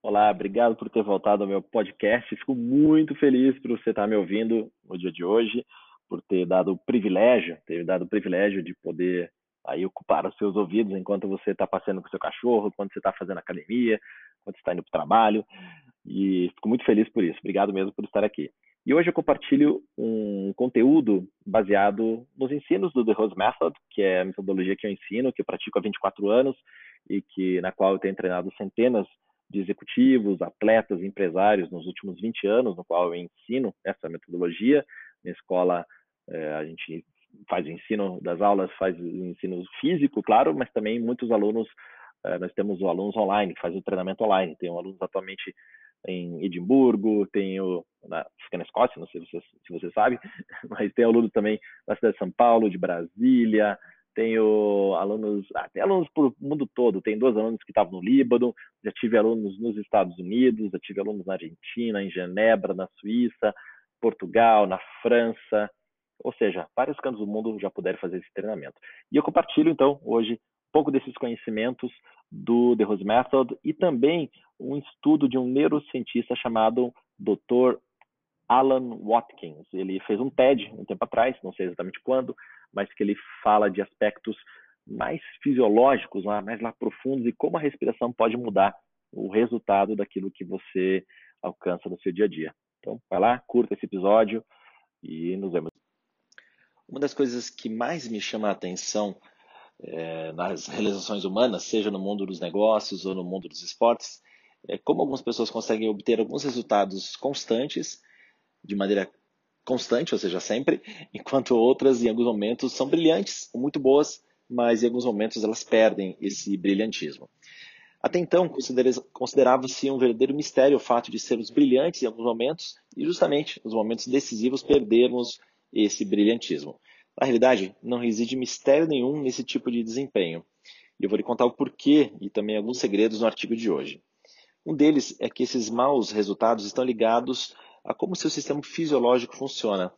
Olá, obrigado por ter voltado ao meu podcast. Fico muito feliz por você estar me ouvindo no dia de hoje, por ter dado o privilégio, ter dado o privilégio de poder aí ocupar os seus ouvidos enquanto você está passeando com o seu cachorro, quando você está fazendo academia, quando você está indo para o trabalho. E fico muito feliz por isso. Obrigado mesmo por estar aqui. E hoje eu compartilho um conteúdo baseado nos ensinos do The Rose Method, que é a metodologia que eu ensino, que eu pratico há 24 anos e que na qual eu tenho treinado centenas de executivos, atletas, empresários nos últimos 20 anos, no qual eu ensino essa metodologia. Na escola, eh, a gente faz o ensino das aulas, faz o ensino físico, claro, mas também muitos alunos, eh, nós temos alunos online, que faz o treinamento online. Tenho alunos atualmente em Edimburgo, tenho, na, fica na Escócia, não sei se você, se você sabe, mas tem alunos também na cidade de São Paulo, de Brasília, tenho alunos, ah, tem alunos por mundo todo, tem dois alunos que estavam no Líbano, já tive alunos nos Estados Unidos, já tive alunos na Argentina, em Genebra, na Suíça, Portugal, na França, ou seja, vários cantos do mundo já puderam fazer esse treinamento. E eu compartilho, então, hoje, um pouco desses conhecimentos do The Rose Method e também um estudo de um neurocientista chamado Dr. Alan Watkins. Ele fez um TED um tempo atrás, não sei exatamente quando, mas que ele fala de aspectos mais fisiológicos, mais lá profundos e como a respiração pode mudar o resultado daquilo que você alcança no seu dia a dia. Então, vai lá, curta esse episódio e nos vemos. Uma das coisas que mais me chama a atenção é, nas realizações humanas, seja no mundo dos negócios ou no mundo dos esportes, é como algumas pessoas conseguem obter alguns resultados constantes, de maneira constante, ou seja, sempre, enquanto outras, em alguns momentos, são brilhantes, muito boas, mas em alguns momentos elas perdem esse brilhantismo. Até então, considerava-se um verdadeiro mistério o fato de sermos brilhantes em alguns momentos e, justamente, nos momentos decisivos, perdermos esse brilhantismo. Na realidade, não reside mistério nenhum nesse tipo de desempenho. E eu vou lhe contar o porquê e também alguns segredos no artigo de hoje. Um deles é que esses maus resultados estão ligados a como seu sistema fisiológico funciona.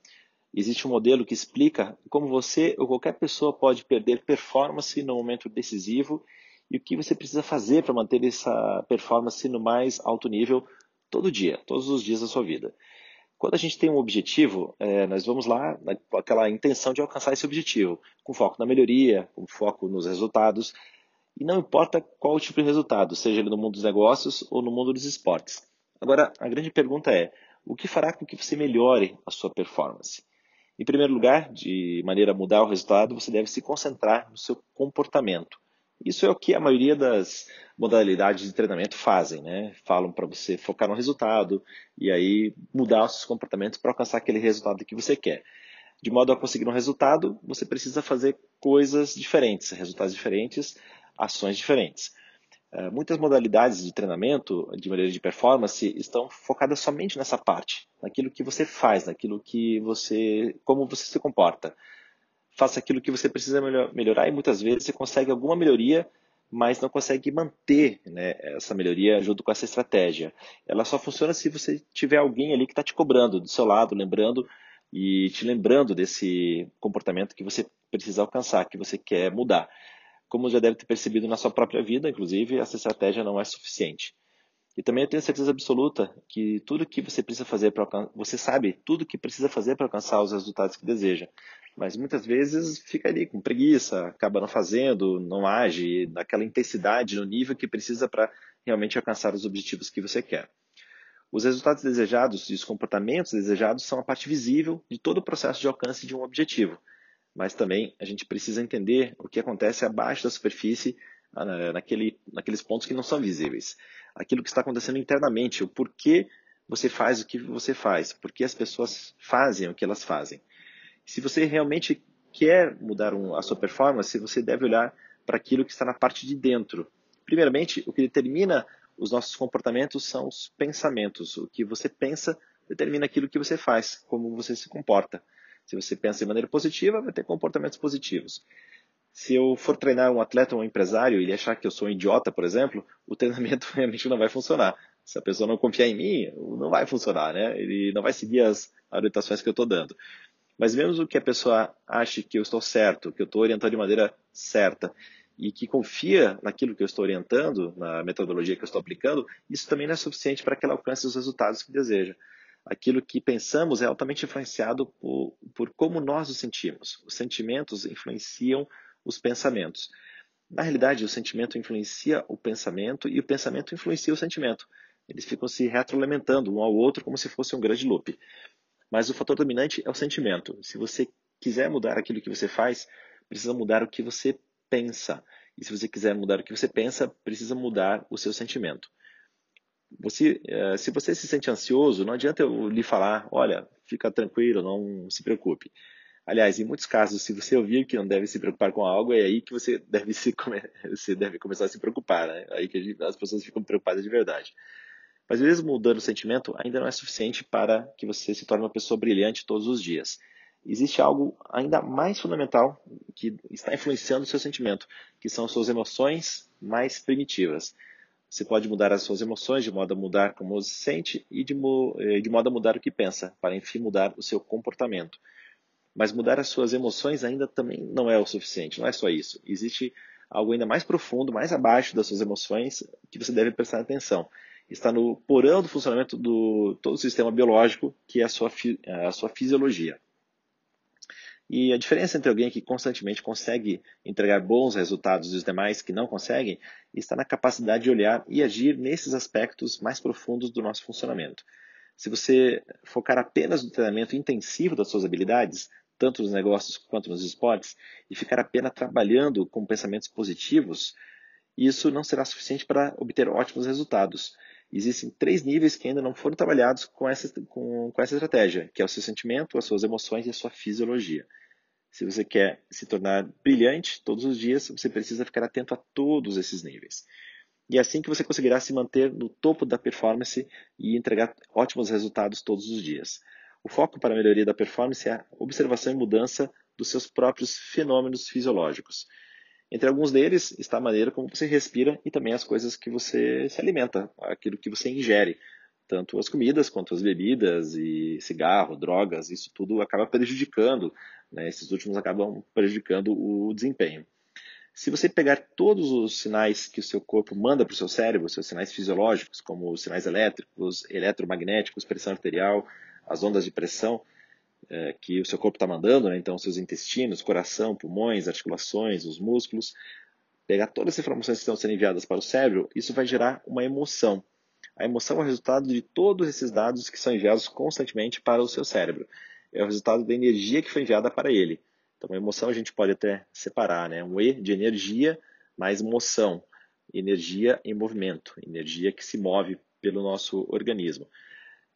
Existe um modelo que explica como você ou qualquer pessoa pode perder performance no momento decisivo e o que você precisa fazer para manter essa performance no mais alto nível todo dia, todos os dias da sua vida. Quando a gente tem um objetivo, é, nós vamos lá com aquela intenção de alcançar esse objetivo, com foco na melhoria, com foco nos resultados, e não importa qual o tipo de resultado, seja ele no mundo dos negócios ou no mundo dos esportes. Agora, a grande pergunta é: o que fará com que você melhore a sua performance? Em primeiro lugar, de maneira a mudar o resultado, você deve se concentrar no seu comportamento. Isso é o que a maioria das modalidades de treinamento fazem, né? Falam para você focar no resultado e aí mudar os seus comportamentos para alcançar aquele resultado que você quer. De modo a conseguir um resultado, você precisa fazer coisas diferentes, resultados diferentes, ações diferentes. Uh, muitas modalidades de treinamento, de maneira de performance, estão focadas somente nessa parte, naquilo que você faz, naquilo que você, como você se comporta faça aquilo que você precisa melhorar e muitas vezes você consegue alguma melhoria, mas não consegue manter né, essa melhoria junto com essa estratégia. Ela só funciona se você tiver alguém ali que está te cobrando do seu lado, lembrando e te lembrando desse comportamento que você precisa alcançar, que você quer mudar. Como já deve ter percebido na sua própria vida, inclusive, essa estratégia não é suficiente. E também eu tenho certeza absoluta que tudo que você precisa fazer para você sabe tudo que precisa fazer para alcançar os resultados que deseja mas muitas vezes fica ali com preguiça, acaba não fazendo, não age naquela intensidade, no nível que precisa para realmente alcançar os objetivos que você quer. Os resultados desejados e os comportamentos desejados são a parte visível de todo o processo de alcance de um objetivo, mas também a gente precisa entender o que acontece abaixo da superfície, ah, naquele, naqueles pontos que não são visíveis. Aquilo que está acontecendo internamente, o porquê você faz o que você faz, por que as pessoas fazem o que elas fazem. Se você realmente quer mudar um, a sua performance, você deve olhar para aquilo que está na parte de dentro. Primeiramente, o que determina os nossos comportamentos são os pensamentos. O que você pensa determina aquilo que você faz, como você se comporta. Se você pensa de maneira positiva, vai ter comportamentos positivos. Se eu for treinar um atleta ou um empresário e ele achar que eu sou um idiota, por exemplo, o treinamento realmente não vai funcionar. Se a pessoa não confiar em mim, não vai funcionar, né? Ele não vai seguir as orientações que eu estou dando. Mas mesmo que a pessoa ache que eu estou certo, que eu estou orientando de maneira certa, e que confia naquilo que eu estou orientando, na metodologia que eu estou aplicando, isso também não é suficiente para que ela alcance os resultados que deseja. Aquilo que pensamos é altamente influenciado por, por como nós nos sentimos. Os sentimentos influenciam os pensamentos. Na realidade, o sentimento influencia o pensamento e o pensamento influencia o sentimento. Eles ficam se retroalimentando um ao outro como se fosse um grande loop. Mas o fator dominante é o sentimento. Se você quiser mudar aquilo que você faz, precisa mudar o que você pensa. E se você quiser mudar o que você pensa, precisa mudar o seu sentimento. Você, eh, se você se sente ansioso, não adianta eu lhe falar, olha, fica tranquilo, não se preocupe. Aliás, em muitos casos, se você ouvir que não deve se preocupar com algo, é aí que você deve, se, você deve começar a se preocupar, né? Aí que as pessoas ficam preocupadas de verdade. Mas mesmo mudando o sentimento, ainda não é suficiente para que você se torne uma pessoa brilhante todos os dias existe algo ainda mais fundamental que está influenciando o seu sentimento, que são suas emoções mais primitivas. Você pode mudar as suas emoções de modo a mudar como você se sente e de, eh, de modo a mudar o que pensa, para enfim mudar o seu comportamento. Mas mudar as suas emoções ainda também não é o suficiente, não é só isso. Existe algo ainda mais profundo, mais abaixo das suas emoções, que você deve prestar atenção. Está no porão do funcionamento do todo o sistema biológico, que é a sua, a sua fisiologia. E a diferença entre alguém que constantemente consegue entregar bons resultados e os demais que não conseguem está na capacidade de olhar e agir nesses aspectos mais profundos do nosso funcionamento. Se você focar apenas no treinamento intensivo das suas habilidades, tanto nos negócios quanto nos esportes, e ficar apenas trabalhando com pensamentos positivos, isso não será suficiente para obter ótimos resultados. Existem três níveis que ainda não foram trabalhados com essa, com, com essa estratégia, que é o seu sentimento, as suas emoções e a sua fisiologia. Se você quer se tornar brilhante todos os dias, você precisa ficar atento a todos esses níveis. E é assim que você conseguirá se manter no topo da performance e entregar ótimos resultados todos os dias. O foco para a melhoria da performance é a observação e mudança dos seus próprios fenômenos fisiológicos. Entre alguns deles está a maneira como você respira e também as coisas que você se alimenta, aquilo que você ingere. Tanto as comidas quanto as bebidas e cigarro, drogas, isso tudo acaba prejudicando né? Esses últimos acabam prejudicando o desempenho. Se você pegar todos os sinais que o seu corpo manda para o seu cérebro, seus sinais fisiológicos, como os sinais elétricos, eletromagnéticos, pressão arterial, as ondas de pressão é, que o seu corpo está mandando, né? então seus intestinos, coração, pulmões, articulações, os músculos, pegar todas as informações que estão sendo enviadas para o cérebro, isso vai gerar uma emoção. A emoção é o resultado de todos esses dados que são enviados constantemente para o seu cérebro é o resultado da energia que foi enviada para ele. Então, a emoção a gente pode até separar, né? Um E de energia mais moção, energia em movimento, energia que se move pelo nosso organismo.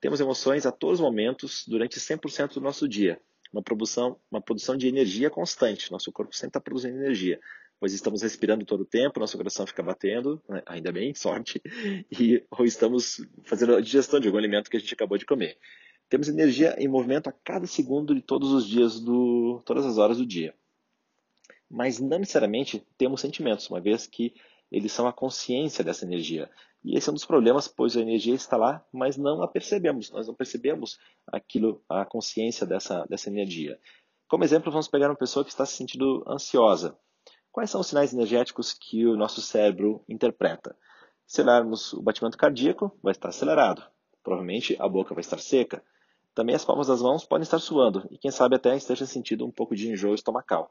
Temos emoções a todos os momentos durante 100% do nosso dia. Uma produção, uma produção de energia constante. Nosso corpo sempre está produzindo energia, pois estamos respirando todo o tempo, nosso coração fica batendo, né? ainda bem, sorte, e ou estamos fazendo a digestão de algum alimento que a gente acabou de comer. Temos energia em movimento a cada segundo de todos os dias, do, todas as horas do dia. Mas não necessariamente temos sentimentos, uma vez que eles são a consciência dessa energia. E esse é um dos problemas, pois a energia está lá, mas não a percebemos. Nós não percebemos aquilo, a consciência dessa, dessa energia. Como exemplo, vamos pegar uma pessoa que está se sentindo ansiosa. Quais são os sinais energéticos que o nosso cérebro interpreta? Se olharmos o batimento cardíaco, vai estar acelerado. Provavelmente a boca vai estar seca. Também as palmas das mãos podem estar suando e quem sabe até esteja sentindo um pouco de enjoo estomacal.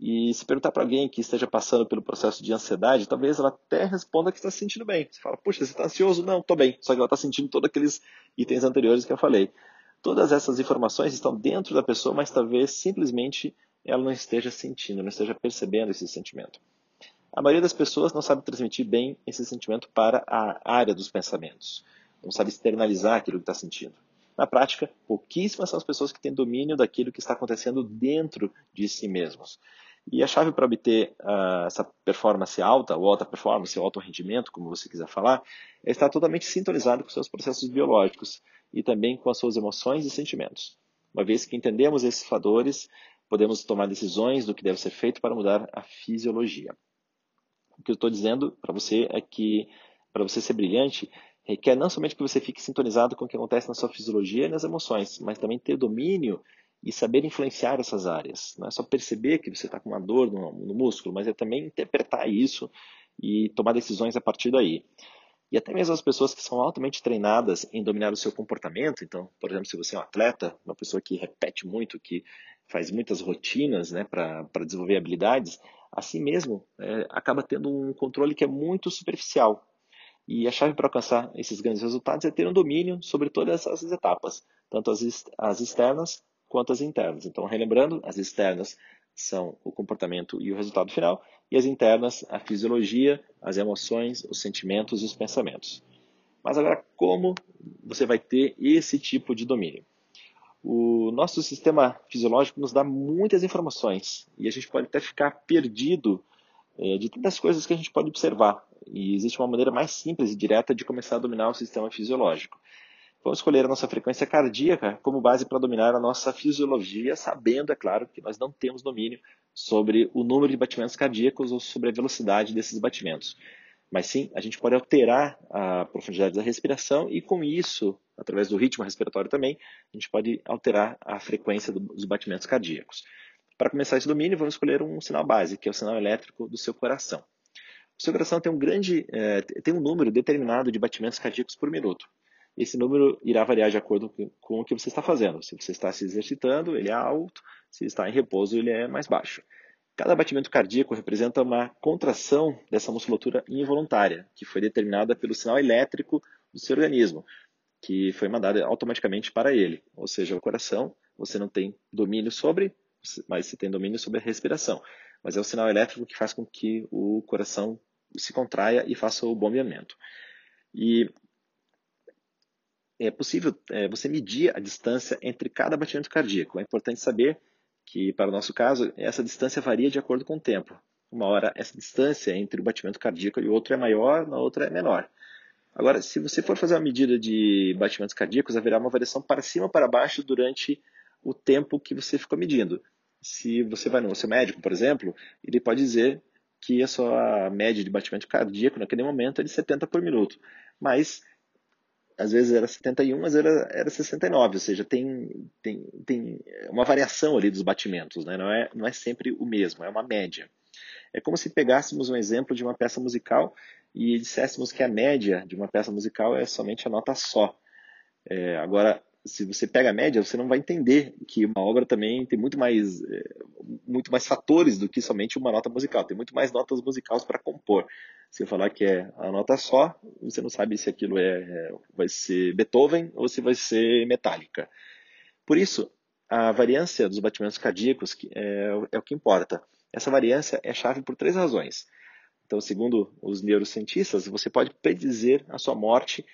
E se perguntar para alguém que esteja passando pelo processo de ansiedade, talvez ela até responda que está se sentindo bem. Você fala, puxa, você está ansioso? Não, estou bem. Só que ela está sentindo todos aqueles itens anteriores que eu falei. Todas essas informações estão dentro da pessoa, mas talvez simplesmente ela não esteja sentindo, não esteja percebendo esse sentimento. A maioria das pessoas não sabe transmitir bem esse sentimento para a área dos pensamentos. Não sabe externalizar aquilo que está sentindo. Na prática, pouquíssimas são as pessoas que têm domínio daquilo que está acontecendo dentro de si mesmos. E a chave para obter uh, essa performance alta, ou alta performance, ou alto rendimento, como você quiser falar, é estar totalmente sintonizado com seus processos biológicos e também com as suas emoções e sentimentos. Uma vez que entendemos esses fatores, podemos tomar decisões do que deve ser feito para mudar a fisiologia. O que eu estou dizendo para você é que, para você ser brilhante, requer não somente que você fique sintonizado com o que acontece na sua fisiologia e nas emoções, mas também ter domínio e saber influenciar essas áreas. Não é só perceber que você está com uma dor no, no, músculo, mas é também interpretar isso e tomar decisões a partir daí. E até mesmo as pessoas que são altamente treinadas em dominar o seu comportamento, então, por exemplo, se você é um atleta, uma pessoa que repete muito, que faz muitas rotinas né, para desenvolver habilidades, assim mesmo é, acaba tendo um controle que é muito superficial. E a chave para alcançar esses grandes resultados é ter um domínio sobre todas essas etapas, tanto as, as externas quanto as internas. Então, relembrando, as externas são o comportamento e o resultado final, e as internas, a fisiologia, as emoções, os sentimentos e os pensamentos. Mas agora, como você vai ter esse tipo de domínio? O nosso sistema fisiológico nos dá muitas informações e a gente pode até ficar perdido é, de tantas coisas que a gente pode observar. E existe uma maneira mais simples e direta de começar a dominar o sistema fisiológico. Vamos escolher a nossa frequência cardíaca como base para dominar a nossa fisiologia, sabendo, é claro, que nós não temos domínio sobre o número de batimentos cardíacos ou sobre a velocidade desses batimentos. Mas sim, a gente pode alterar a profundidade da respiração e, com isso, através do ritmo respiratório também, a gente pode alterar a frequência dos batimentos cardíacos. Para começar esse domínio, vamos escolher um sinal base, que é o sinal elétrico do seu coração. O seu coração tem um grande, é, tem um número determinado de batimentos cardíacos por minuto esse número irá variar de acordo com o que você está fazendo. Se você está se exercitando, ele é alto, se está em repouso, ele é mais baixo. Cada batimento cardíaco representa uma contração dessa musculatura involuntária, que foi determinada pelo sinal elétrico do seu organismo, que foi mandado automaticamente para ele. Ou seja, o coração, você não tem domínio sobre, mas você tem domínio sobre a respiração. Mas é o sinal elétrico que faz com que o coração se contraia e faça o bombeamento. E é possível é, você medir a distância entre cada batimento cardíaco. É importante saber que, para o nosso caso, essa distância varia de acordo com o tempo. Uma hora, essa distância entre o batimento cardíaco e o outro é maior, na outra é menor. Agora, se você for fazer uma medida de batimentos cardíacos, haverá uma variação para cima ou para baixo durante o tempo que você ficou medindo. Se você vai no seu médico, por exemplo, ele pode dizer que a sua média de batimento cardíaco naquele momento é de 70 por minuto. Mas às vezes era 71, mas era, era 69, ou seja, tem, tem, tem uma variação ali dos batimentos, né? não, é, não é sempre o mesmo, é uma média. É como se pegássemos um exemplo de uma peça musical e disséssemos que a média de uma peça musical é somente a nota só. É, agora, se você pega a média, você não vai entender que uma obra também tem muito mais, é, muito mais fatores do que somente uma nota musical. Tem muito mais notas musicais para compor. Se eu falar que é a nota só, você não sabe se aquilo é, é, vai ser Beethoven ou se vai ser Metallica. Por isso, a variância dos batimentos cardíacos é, é o que importa. Essa variância é chave por três razões. Então, segundo os neurocientistas, você pode predizer a sua morte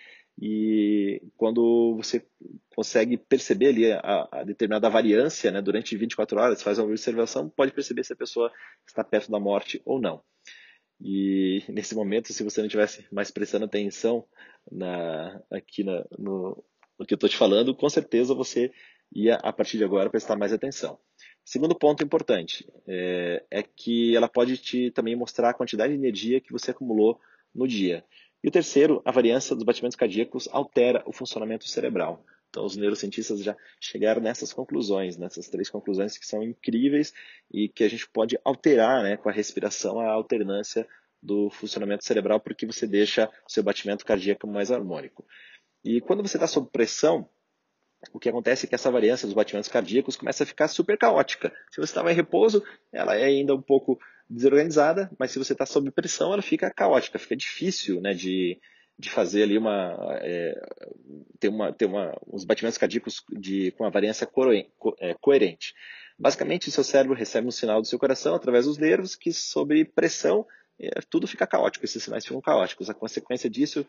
e quando você consegue perceber ali a, a, determinada variância né, durante 24 horas, faz uma observação, pode perceber se a pessoa está perto da morte ou não. E nesse momento, se você não estivesse mais prestando atenção na, aqui na, no, no que eu estou te falando, com certeza você ia, a partir de agora, prestar mais atenção. Segundo ponto importante é, é que ela pode te também mostrar a quantidade de energia que você acumulou no dia. E o terceiro, a variância dos batimentos cardíacos altera o funcionamento cerebral. Então, os neurocientistas já chegaram nessas conclusões, nessas três conclusões que são incríveis e que a gente pode alterar né, com a respiração a alternância do funcionamento cerebral, porque você deixa o seu batimento cardíaco mais harmônico. E quando você está sob pressão, o que acontece é que essa variância dos batimentos cardíacos começa a ficar super caótica. Se você estava em repouso, ela é ainda um pouco desorganizada, mas se você está sob pressão, ela fica caótica, fica difícil né, de, de fazer ali uma, é, ter, uma, ter uma, uns batimentos cardíacos de, com uma variância é, coerente. Basicamente, o seu cérebro recebe um sinal do seu coração através dos nervos que, sob pressão, é, tudo fica caótico, esses sinais ficam caóticos. A consequência disso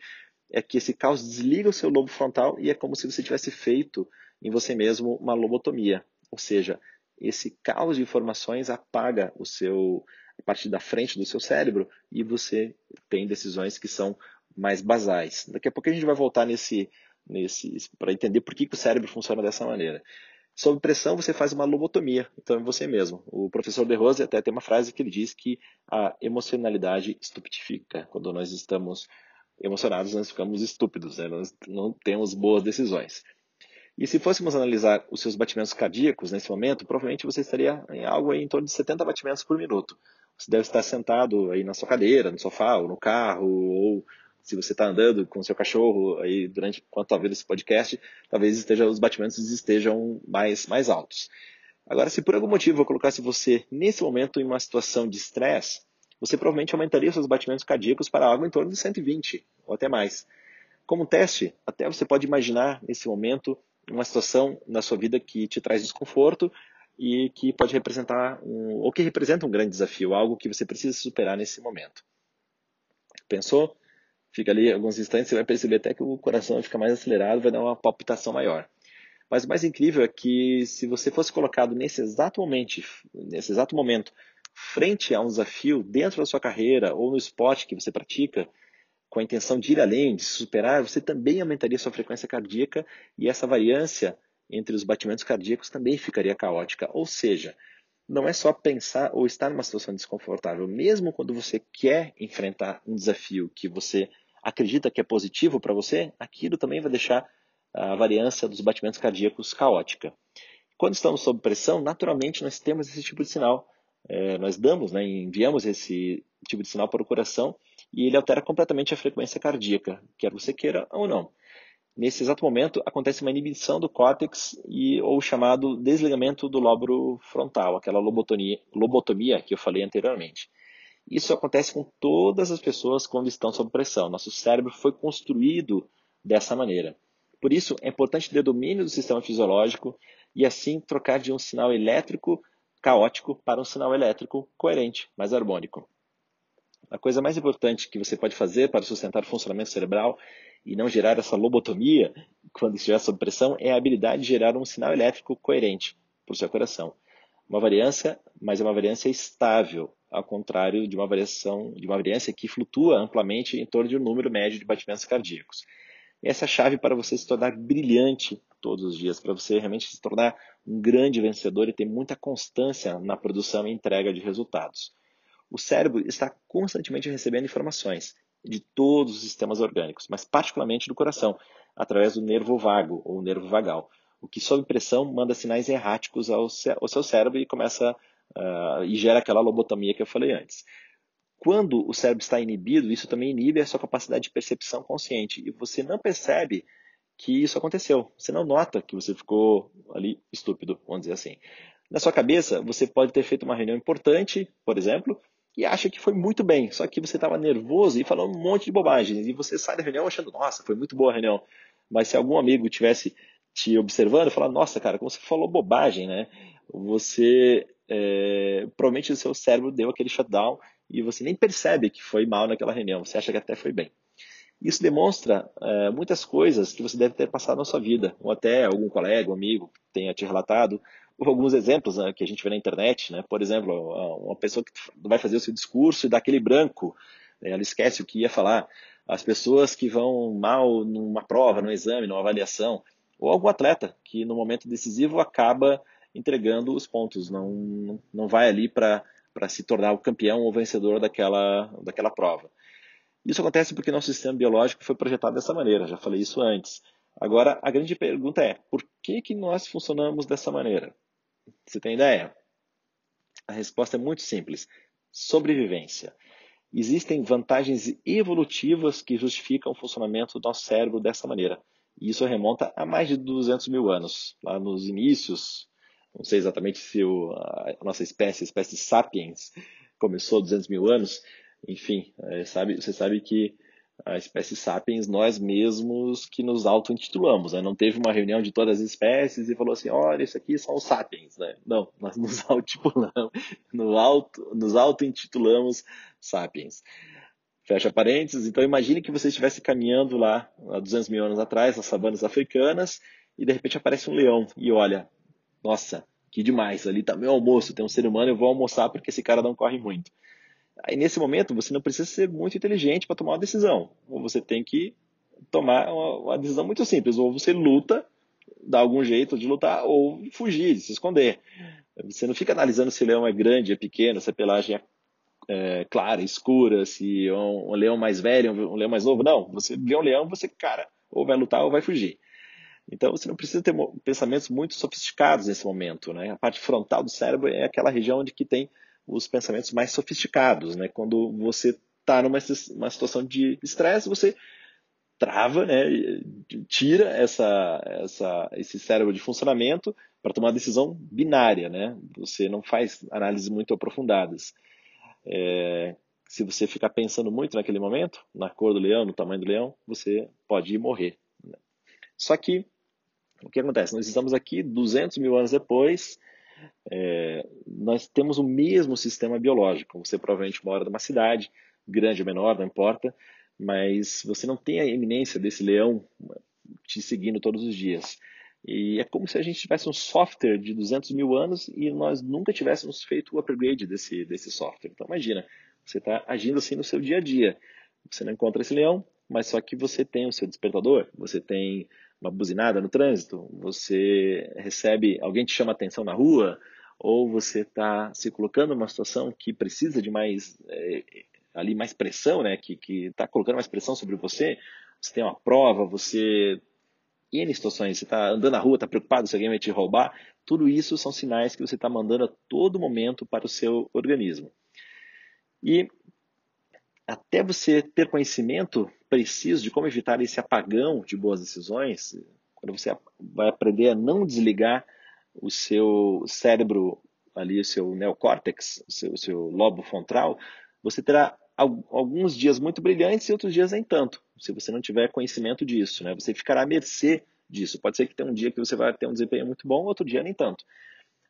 é que esse caos desliga o seu lobo frontal e é como se você tivesse feito em você mesmo uma lobotomia. Ou seja, esse caos de informações apaga o seu a parte da frente do seu cérebro e você tem decisões que são mais basais. Daqui a pouco a gente vai voltar nesse, nesse para entender por que, que o cérebro funciona dessa maneira. Sob pressão, você faz uma lobotomia, então é você mesmo. O professor De Rose até tem uma frase que ele diz que a emocionalidade estupetifica. Quando nós estamos emocionados, nós ficamos estúpidos, né? nós não temos boas decisões. E se fôssemos analisar os seus batimentos cardíacos nesse momento, provavelmente você estaria em algo em torno de 70 batimentos por minuto. Você deve estar sentado aí na sua cadeira, no sofá, ou no carro, ou se você está andando com seu cachorro aí durante enquanto está vendo esse podcast, talvez esteja, os batimentos estejam mais, mais altos. Agora, se por algum motivo eu colocasse você nesse momento em uma situação de estresse, você provavelmente aumentaria seus batimentos cardíacos para algo em torno de 120 ou até mais. Como teste, até você pode imaginar nesse momento uma situação na sua vida que te traz desconforto e que pode representar um, ou que representa um grande desafio, algo que você precisa superar nesse momento. Pensou? Fica ali alguns instantes, você vai perceber até que o coração fica mais acelerado, vai dar uma palpitação maior. Mas o mais incrível é que se você fosse colocado nesse exato momento, nesse exato momento, frente a um desafio dentro da sua carreira ou no esporte que você pratica, com a intenção de ir além, de se superar, você também aumentaria sua frequência cardíaca e essa variância entre os batimentos cardíacos também ficaria caótica. Ou seja, não é só pensar ou estar numa situação desconfortável, mesmo quando você quer enfrentar um desafio que você acredita que é positivo para você, aquilo também vai deixar a variância dos batimentos cardíacos caótica. Quando estamos sob pressão, naturalmente nós temos esse tipo de sinal. É, nós damos, né, enviamos esse tipo de sinal para o coração e ele altera completamente a frequência cardíaca, quer você queira ou não. Nesse exato momento, acontece uma inibição do córtex e, ou chamado desligamento do lóbulo frontal, aquela lobotomia, lobotomia que eu falei anteriormente. Isso acontece com todas as pessoas quando estão sob pressão. Nosso cérebro foi construído dessa maneira. Por isso, é importante ter domínio do sistema fisiológico e, assim, trocar de um sinal elétrico caótico para um sinal elétrico coerente, mais harmônico. A coisa mais importante que você pode fazer para sustentar o funcionamento cerebral e não gerar essa lobotomia quando estiver sob pressão é a habilidade de gerar um sinal elétrico coerente para o seu coração. Uma variância, mas é uma variância estável, ao contrário de uma variação, de uma variância que flutua amplamente em torno de um número médio de batimentos cardíacos. Essa é a chave para você se tornar brilhante todos os dias, para você realmente se tornar um grande vencedor e ter muita constância na produção e entrega de resultados. O cérebro está constantemente recebendo informações de todos os sistemas orgânicos, mas particularmente do coração, através do nervo vago ou nervo vagal, o que sob pressão manda sinais erráticos ao, seu cérebro e começa uh, e gera aquela lobotomia que eu falei antes. Quando o cérebro está inibido, isso também inibe a sua capacidade de percepção consciente e você não percebe que isso aconteceu. Você não nota que você ficou ali estúpido, vamos dizer assim. Na sua cabeça, você pode ter feito uma reunião importante, por exemplo, e acha que foi muito bem, só que você estava nervoso e falando um monte de bobagens, e você sai da reunião achando, nossa, foi muito boa a reunião. Mas se algum amigo tivesse te observando, falar, nossa, cara, como você falou bobagem, né? Você, é, provavelmente o seu cérebro deu aquele shutdown e você nem percebe que foi mal naquela reunião, você acha que até foi bem. Isso demonstra é, muitas coisas que você deve ter passado na sua vida, ou até algum colega, amigo tenha te relatado, alguns exemplos né, que a gente vê na internet, né? por exemplo, uma pessoa que vai fazer o seu discurso e dá aquele branco, né? ela esquece o que ia falar, as pessoas que vão mal numa prova, num exame, numa avaliação, ou algum atleta que no momento decisivo acaba entregando os pontos, não, não vai ali para se tornar o campeão ou vencedor daquela, daquela prova. Isso acontece porque nosso sistema biológico foi projetado dessa maneira, já falei isso antes. Agora, a grande pergunta é: por que, que nós funcionamos dessa maneira? Você tem ideia? A resposta é muito simples: sobrevivência. Existem vantagens evolutivas que justificam o funcionamento do nosso cérebro dessa maneira. E isso remonta a mais de 200 mil anos. Lá nos inícios, não sei exatamente se o, a nossa espécie, a espécie sapiens, começou há 200 mil anos. Enfim, é, sabe, você sabe que a espécie sapiens, nós mesmos que nos auto-intitulamos. Né? Não teve uma reunião de todas as espécies e falou assim: olha, isso aqui são os sapiens. Né? Não, nós nos auto-intitulamos, nos auto-intitulamos sapiens. Fecha parênteses. Então, imagine que você estivesse caminhando lá há 200 mil anos atrás, nas savanas africanas, e de repente aparece um leão e olha: nossa, que demais, ali está meu almoço, tem um ser humano, eu vou almoçar porque esse cara não corre muito. Aí nesse momento você não precisa ser muito inteligente para tomar uma decisão. Ou você tem que tomar uma, uma, decisão muito simples. Ou você luta, dá algum jeito de lutar, ou fugir, se esconder. Você não fica analisando se o leão é grande, é pequeno, se a pelagem é, é, clara, escura, se é um, um, leão mais velho, um leão mais novo. Não, você vê um leão, você, cara, ou vai lutar ou vai fugir. Então você não precisa ter pensamentos muito sofisticados nesse momento. Né? A parte frontal do cérebro é aquela região onde que tem os pensamentos mais sofisticados. Né? Quando você está numa uma situação de estresse, você trava, né, tira essa, essa, esse cérebro de funcionamento para tomar uma decisão binária. Né? Você não faz análises muito aprofundadas. É, se você ficar pensando muito naquele momento, na cor do leão, no tamanho do leão, você pode ir morrer. Né? Só que, o que acontece? Nós estamos aqui 200 mil anos depois, é, nós temos o mesmo sistema biológico. Você provavelmente mora numa cidade, grande ou menor, não importa, mas você não tem a eminência desse leão te seguindo todos os dias. E é como se a gente tivesse um software de 200 mil anos e nós nunca tivéssemos feito o upgrade desse, desse software. Então imagina, você está agindo assim no seu dia a dia. Você não encontra esse leão, mas só que você tem o seu despertador, você tem uma buzinada no trânsito, você recebe, alguém te chama atenção na rua, ou você está se colocando numa situação que precisa de mais é, ali mais pressão, né? Que está colocando mais pressão sobre você. Você tem uma prova, você N situações, você está andando na rua, está preocupado se alguém vai te roubar, tudo isso são sinais que você está mandando a todo momento para o seu organismo. E até você ter conhecimento preciso de como evitar esse apagão de boas decisões, quando você vai aprender a não desligar o seu cérebro ali, o seu neocórtex, o seu, o seu lobo frontal, você terá alguns dias muito brilhantes e outros dias nem tanto, se você não tiver conhecimento disso. Né? Você ficará à mercê disso. Pode ser que tenha um dia que você vai ter um desempenho muito bom, outro dia nem tanto.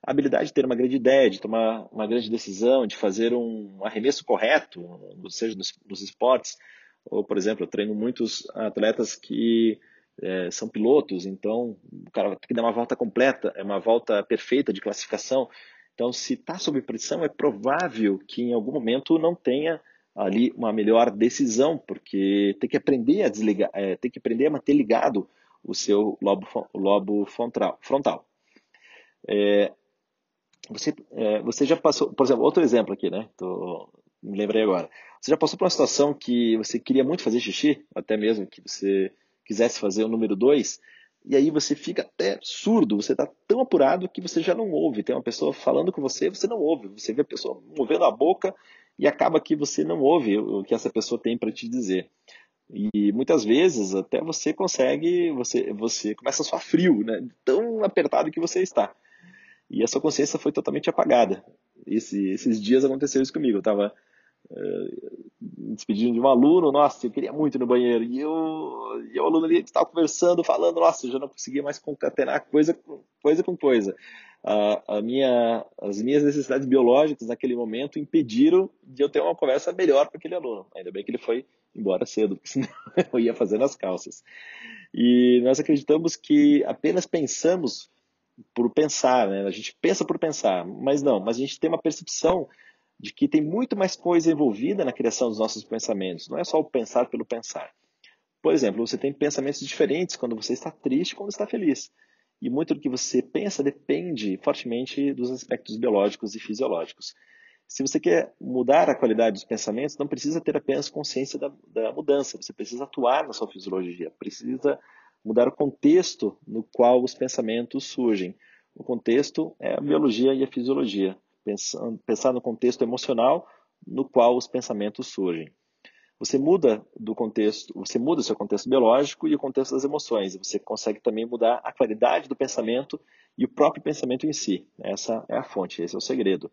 A habilidade de ter uma grande ideia, de tomar uma grande decisão, de fazer um arremesso correto, seja nos, nos esportes, ou, por exemplo, eu treino muitos atletas que é, são pilotos, então o cara tem que dar uma volta completa, é uma volta perfeita de classificação. Então, se está sob pressão, é provável que em algum momento não tenha ali uma melhor decisão, porque tem que aprender a desligar, é, tem que aprender a manter ligado o seu lobo, lobo frontal. frontal. É, você, é, você já passou, por exemplo, outro exemplo aqui, né? Tô, me lembrei agora. Você já passou por uma situação que você queria muito fazer xixi, até mesmo que você quisesse fazer o número 2, e aí você fica até surdo, você está tão apurado que você já não ouve. Tem uma pessoa falando com você, você não ouve. Você vê a pessoa movendo a boca e acaba que você não ouve o que essa pessoa tem para te dizer. E muitas vezes até você consegue, você, você começa a suar frio, né? tão apertado que você está. E a sua consciência foi totalmente apagada. Esse, esses dias aconteceu isso comigo. Eu estava uh, me despedindo de um aluno, nossa, eu queria muito ir no banheiro. E, eu, e o aluno ali estava conversando, falando, nossa, eu já não conseguia mais concatenar coisa, coisa com coisa a, minha, as minhas necessidades biológicas naquele momento impediram de eu ter uma conversa melhor com aquele aluno. Ainda bem que ele foi embora cedo, porque senão eu ia fazer nas calças. E nós acreditamos que apenas pensamos por pensar, né? A gente pensa por pensar, mas não, mas a gente tem uma percepção de que tem muito mais coisa envolvida na criação dos nossos pensamentos. Não é só o pensar pelo pensar. Por exemplo, você tem pensamentos diferentes quando você está triste e quando está feliz. E muito do que você pensa depende fortemente dos aspectos biológicos e fisiológicos. Se você quer mudar a qualidade dos pensamentos, não precisa ter apenas consciência da, da mudança, você precisa atuar na sua fisiologia, precisa mudar o contexto no qual os pensamentos surgem. O contexto é a biologia e a fisiologia. Pensar, no contexto emocional no qual os pensamentos surgem você muda do contexto, você muda seu contexto biológico e o contexto das emoções. Você consegue também mudar a qualidade do pensamento e o próprio pensamento em si. Essa é a fonte, esse é o segredo.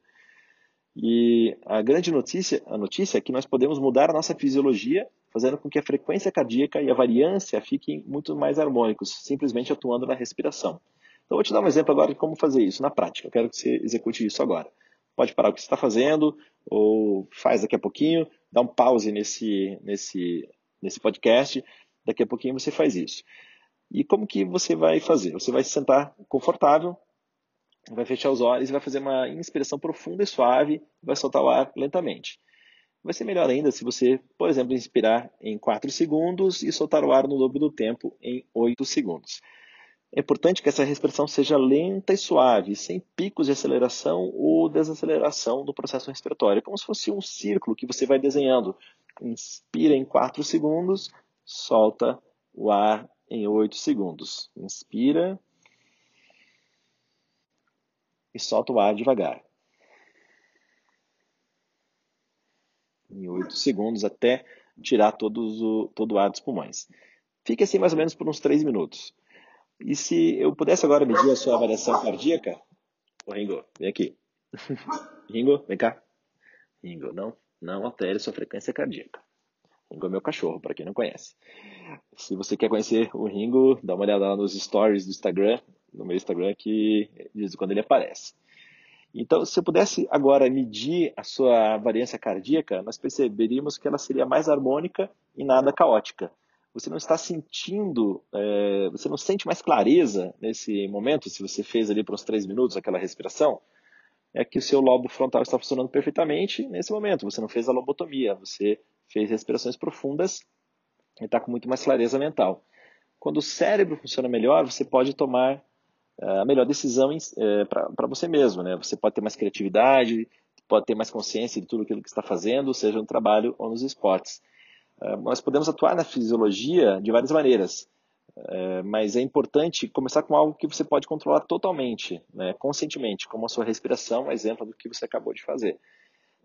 E a grande notícia, a notícia é que nós podemos mudar a nossa fisiologia, fazendo com que a frequência cardíaca e a variância fiquem muito mais harmônicos, simplesmente atuando na respiração. Então, vou te dar um exemplo agora de como fazer isso na prática. Eu quero que você execute isso agora. Pode parar o que você está fazendo, ou faz daqui a pouquinho, dá um pause nesse, nesse, nesse podcast, daqui a pouquinho você faz isso. E como que você vai fazer? Você vai se sentar confortável, vai fechar os olhos vai fazer uma inspiração profunda e suave, vai soltar o ar lentamente. Vai ser melhor ainda se você, por exemplo, inspirar em 4 segundos e soltar o ar no dobro do tempo em 8 segundos. é importante que essa respiração seja lenta e suave, sem picos de aceleração ou desaceleração do processo respiratório, como se fosse um círculo que você vai desenhando. Inspira em 4 segundos, solta o ar em 8 segundos. Inspira e solta o ar devagar. Em 8 segundos até tirar todos o, todo o ar dos pulmões. Fique assim mais ou menos por uns 3 minutos. E se eu pudesse agora medir a sua avaliação cardíaca. Ô Ringo, vem aqui. Ringo, vem cá. Ringo, não, não altere sua frequência cardíaca. Ringo é meu cachorro, para quem não conhece. Se você quer conhecer o Ringo, dá uma olhada lá nos stories do Instagram, no meu Instagram, que diz quando ele aparece. Então, se eu pudesse agora medir a sua variância cardíaca, nós perceberíamos que ela seria mais harmônica e nada caótica você não está sentindo, é, você não sente mais clareza nesse momento, se você fez ali por uns três minutos aquela respiração, é que o seu lobo frontal está funcionando perfeitamente nesse momento. Você não fez a lobotomia, você fez respirações profundas e está com muito mais clareza mental. Quando o cérebro funciona melhor, você pode tomar a melhor decisão é, para você mesmo. Né? Você pode ter mais criatividade, pode ter mais consciência de tudo aquilo que está fazendo, seja no trabalho ou nos esportes. É, nós podemos atuar na fisiologia de várias maneiras, é, mas é importante começar com algo que você pode controlar totalmente, né, conscientemente, como a sua respiração, exemplo do que você acabou de fazer.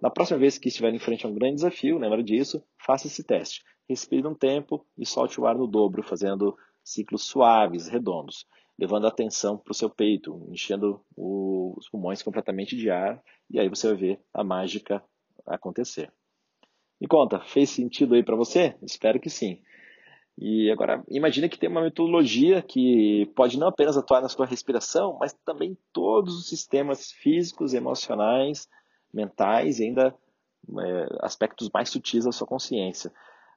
Na próxima vez que estiver em frente a um grande desafio, lembra disso, faça esse teste. Respire um tempo e solte o ar no dobro, fazendo ciclos suaves, redondos, levando a atenção para o seu peito, enchendo os pulmões completamente de ar, e aí você vai ver a mágica acontecer. Me conta, fez sentido aí para você? Espero que sim. E agora, imagine que tem uma metodologia que pode não apenas atuar na sua respiração, mas também todos os sistemas físicos, emocionais, mentais e ainda é, aspectos mais sutis da sua consciência.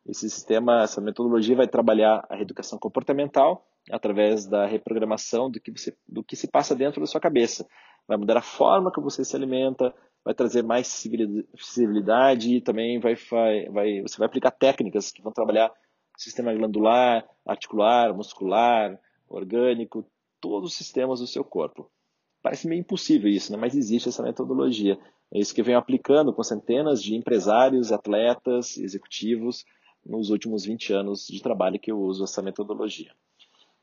Esse sistema, essa metodologia vai trabalhar a reeducação comportamental através da reprogramação do que, você, do que se passa dentro da sua cabeça. Vai mudar a forma que você se alimenta, vai trazer mais sensibilidade e também vai, vai, vai, você vai aplicar técnicas que vão trabalhar sistema glandular, articular, muscular, orgânico, todos os sistemas do seu corpo. Parece meio impossível isso, né? mas existe essa metodologia. É isso que eu venho aplicando com centenas de empresários, atletas, executivos nos últimos 20 anos de trabalho que eu uso essa metodologia.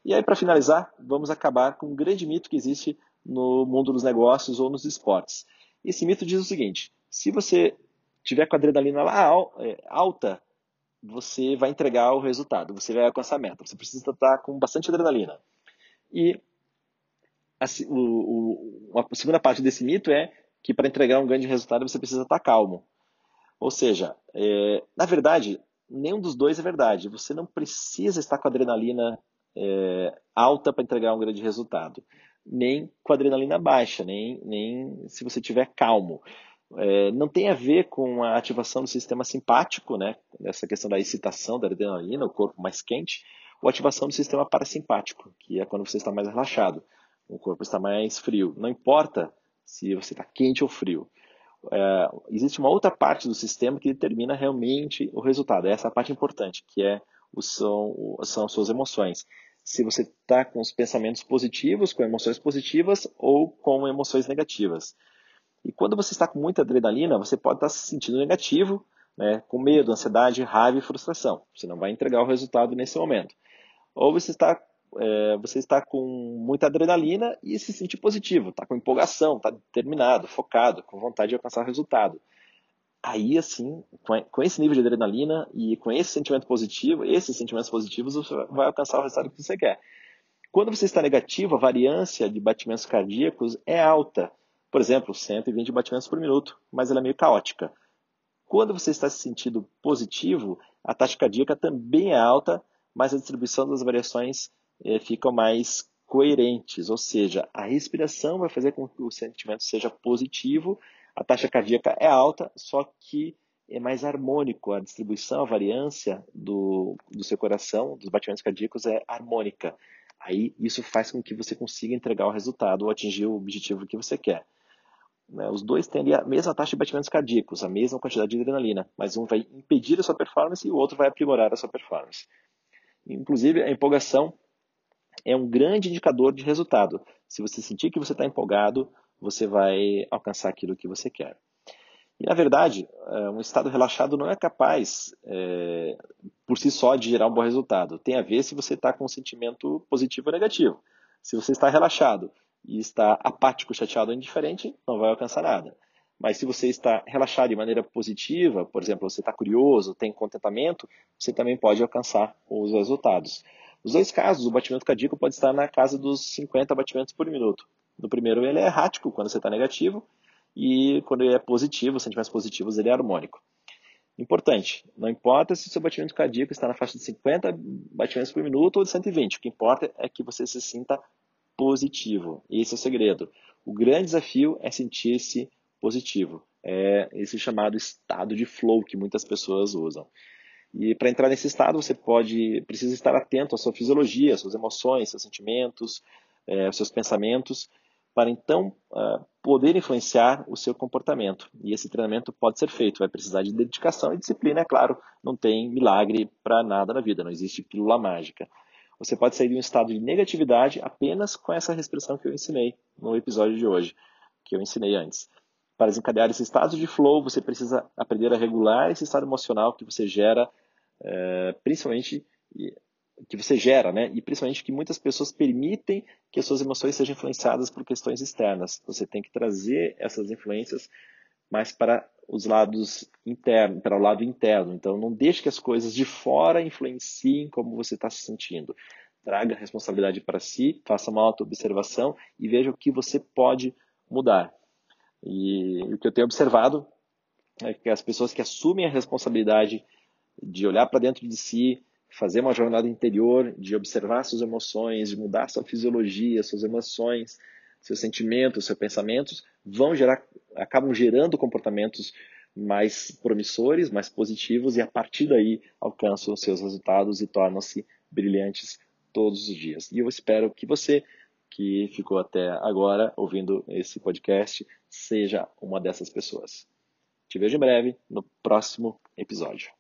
E aí, para finalizar, vamos acabar com um grande mito que existe no mundo dos negócios ou nos esportes. Esse mito diz o seguinte: se você tiver com a adrenalina lá é, alta, você vai entregar o resultado, você vai alcançar a meta. Você precisa estar com bastante adrenalina. E a, o, o, a segunda parte desse mito é que para entregar um grande resultado você precisa estar calmo. Ou seja, é, na verdade, nenhum dos dois é verdade. Você não precisa estar com adrenalina é, alta para entregar um grande resultado nem com adrenalina baixa, nem, nem se você estiver calmo. É, não tem a ver com a ativação do sistema simpático, né? Essa questão da excitação da adrenalina, o corpo mais quente, ou ativação do sistema parasimpático, que é quando você está mais relaxado, o corpo está mais frio. Não importa se você está quente ou frio. É, existe uma outra parte do sistema que determina realmente o resultado. Essa é a parte importante, que é o, são, são as suas emoções se você está com os pensamentos positivos, com emoções positivas ou com emoções negativas. E quando você está com muita adrenalina, você pode estar se sentindo negativo, né, com medo, ansiedade, raiva e frustração. Você não vai entregar o resultado nesse momento. Ou você está, é, você está com muita adrenalina e se sente positivo, está com empolgação, está determinado, focado, com vontade de alcançar resultado aí assim, com esse nível de adrenalina e com esse sentimento positivo, esses sentimentos positivos, você vai alcançar o resultado que você quer. Quando você está negativo, a variância de batimentos cardíacos é alta. Por exemplo, 120 batimentos por minuto, mas ela é meio caótica. Quando você está se sentindo positivo, a taxa cardíaca também é alta, mas a distribuição das variações eh, fica mais coerentes, ou seja, a respiração vai fazer com que o sentimento seja positivo a taxa cardíaca é alta, só que é mais harmônico. A distribuição, a variância do, do seu coração, dos batimentos cardíacos é harmônica. Aí isso faz com que você consiga entregar o resultado ou atingir o objetivo que você quer. Né, os dois têm a mesma taxa de batimentos cardíacos, a mesma quantidade de adrenalina, mas um vai impedir a sua performance e o outro vai aprimorar a sua performance. Inclusive, a empolgação é um grande indicador de resultado. Se você sentir que você está empolgado, você vai alcançar aquilo que você quer. E, na verdade, é, um estado relaxado não é capaz, é, por si só, de gerar um bom resultado. Tem a ver se você está com um sentimento positivo ou negativo. Se você está relaxado e está apático, chateado ou indiferente, não vai alcançar nada. Mas se você está relaxado de maneira positiva, por exemplo, você está curioso, tem contentamento, você também pode alcançar os resultados. Nos dois casos, o batimento cardíaco pode estar na casa dos 50 batimentos por minuto. No primeiro, ele é errático, quando você está negativo, e quando ele é positivo, sentimentos positivos, ele é harmônico. Importante, não importa se o seu batimento cardíaco está na faixa de 50 batimentos por minuto ou de 120, o que importa é que você se sinta positivo. Esse é o segredo. O grande desafio é sentir-se positivo. É esse chamado estado de flow que muitas pessoas usam. E para entrar nesse estado, você pode precisa estar atento à sua fisiologia, às suas emoções, seus sentimentos, é, aos seus pensamentos, para então uh, poder influenciar o seu comportamento. E esse treinamento pode ser feito, vai precisar de dedicação e disciplina, é claro. Não tem milagre para nada na vida, não existe pílula mágica. Você pode sair de um estado de negatividade apenas com essa expressão que eu ensinei no episódio de hoje, que eu ensinei antes. Para desencadear esse estado de flow, você precisa aprender a regular esse estado emocional que você gera, é, principalmente que você gera, né? E principalmente que muitas pessoas permitem que as suas emoções sejam influenciadas por questões externas. Você tem que trazer essas influências mais para os lados internos, para o lado interno. Então, não deixe que as coisas de fora influenciem como você está se sentindo. Traga a responsabilidade para si, faça uma auto-observação e veja o que você pode mudar. E, o que eu tenho observado é que as pessoas que assumem a responsabilidade de olhar para dentro de si, fazer uma jornada interior, de observar suas emoções, de mudar sua fisiologia, suas emoções, seus sentimentos, seus pensamentos, vão gerar, acabam gerando comportamentos mais promissores, mais positivos e a partir daí alcançam os seus resultados e tornam-se brilhantes todos os dias. E eu espero que você que ficou até agora ouvindo esse podcast seja uma dessas pessoas. Te vejo em breve no próximo episódio.